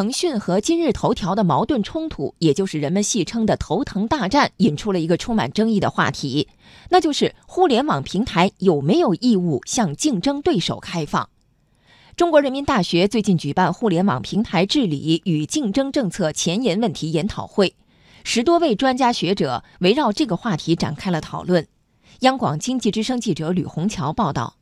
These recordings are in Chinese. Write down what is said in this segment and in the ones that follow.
腾讯和今日头条的矛盾冲突，也就是人们戏称的“头疼大战”，引出了一个充满争议的话题，那就是互联网平台有没有义务向竞争对手开放？中国人民大学最近举办互联网平台治理与竞争政策前沿问题研讨会，十多位专家学者围绕这个话题展开了讨论。央广经济之声记者吕红桥报道。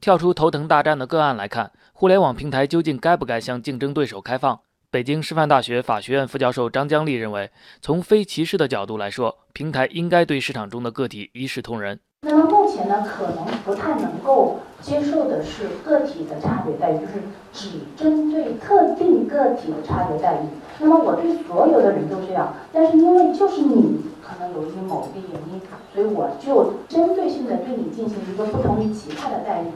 跳出头疼大战的个案来看，互联网平台究竟该不该向竞争对手开放？北京师范大学法学院副教授张江丽认为，从非歧视的角度来说，平台应该对市场中的个体一视同仁。那么目前呢，可能不太能够接受的是个体的差别待遇，就是只针对特定个体的差别待遇。那么我对所有的人都这样，但是因为就是你可能由于某一个原因，所以我就针对性的对你进行一个不同于其他的待遇。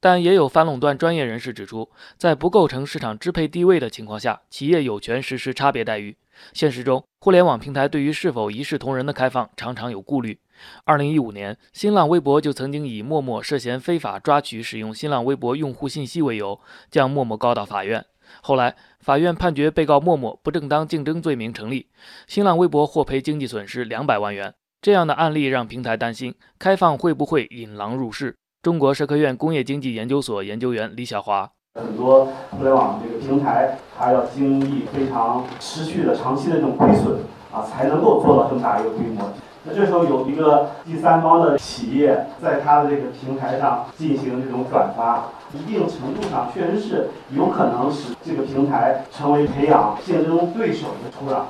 但也有反垄断专业人士指出，在不构成市场支配地位的情况下，企业有权实施差别待遇。现实中，互联网平台对于是否一视同仁的开放常常有顾虑。二零一五年，新浪微博就曾经以陌陌涉嫌非法抓取使用新浪微博用户信息为由，将陌陌告到法院。后来，法院判决被告陌陌不正当竞争罪名成立，新浪微博获赔经济损失两百万元。这样的案例让平台担心，开放会不会引狼入室？中国社科院工业经济研究所研究员李小华：很多互联网这个平台，它要经历非常持续的、长期的这种亏损啊，才能够做到这么大一个规模。那这时候有一个第三方的企业在它的这个平台上进行这种转发，一定程度上确实是有可能使这个平台成为培养竞争对手的土壤。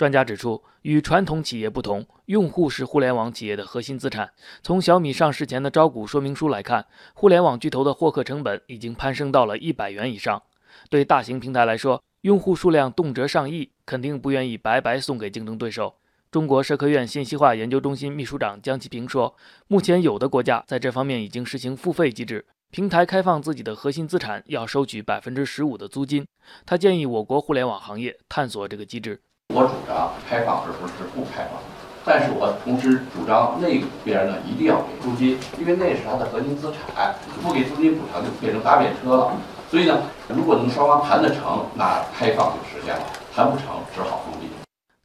专家指出，与传统企业不同，用户是互联网企业的核心资产。从小米上市前的招股说明书来看，互联网巨头的获客成本已经攀升到了一百元以上。对大型平台来说，用户数量动辄上亿，肯定不愿意白白送给竞争对手。中国社科院信息化研究中心秘书长江其平说：“目前有的国家在这方面已经实行付费机制，平台开放自己的核心资产要收取百分之十五的租金。”他建议我国互联网行业探索这个机制。我主张开放，而不是不开放。但是我同时主张那边呢一定要给租金，因为那是它的核心资产，不给租金补偿就变成搭便车了。所以呢，如果能双方谈得成，那开放就实现了；谈不成，只好封闭。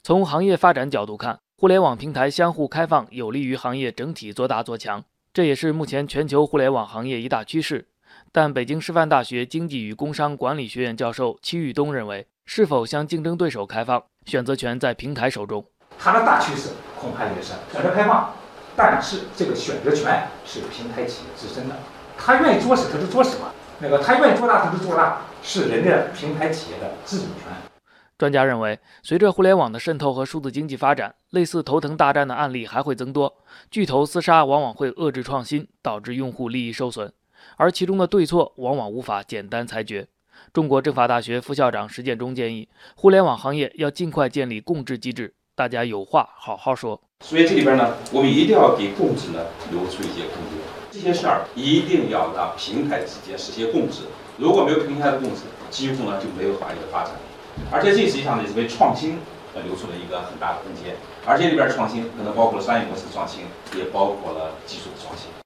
从行业发展角度看，互联网平台相互开放有利于行业整体做大做强，这也是目前全球互联网行业一大趋势。但北京师范大学经济与工商管理学院教授戚玉东认为，是否向竞争对手开放？选择权在平台手中，它的大趋势恐怕也是选择开放，但是这个选择权是平台企业自身的，他愿意做什么他就做什么，那个他愿意做大他就做大，是人家平台企业的自主权。专家认为，随着互联网的渗透和数字经济发展，类似头疼大战的案例还会增多，巨头厮杀往往会遏制创新，导致用户利益受损，而其中的对错往往无法简单裁决。中国政法大学副校长石建中建议，互联网行业要尽快建立共治机制，大家有话好好说。所以这里边呢，我们一定要给共治呢留出一些空间。这些事儿一定要让平台之间实现共治。如果没有平台的共治，几乎呢就没有行业的发展。而且这实际上呢，是为创新呃留出了一个很大的空间。而且里边创新可能包括了商业模式创新，也包括了技术的创新。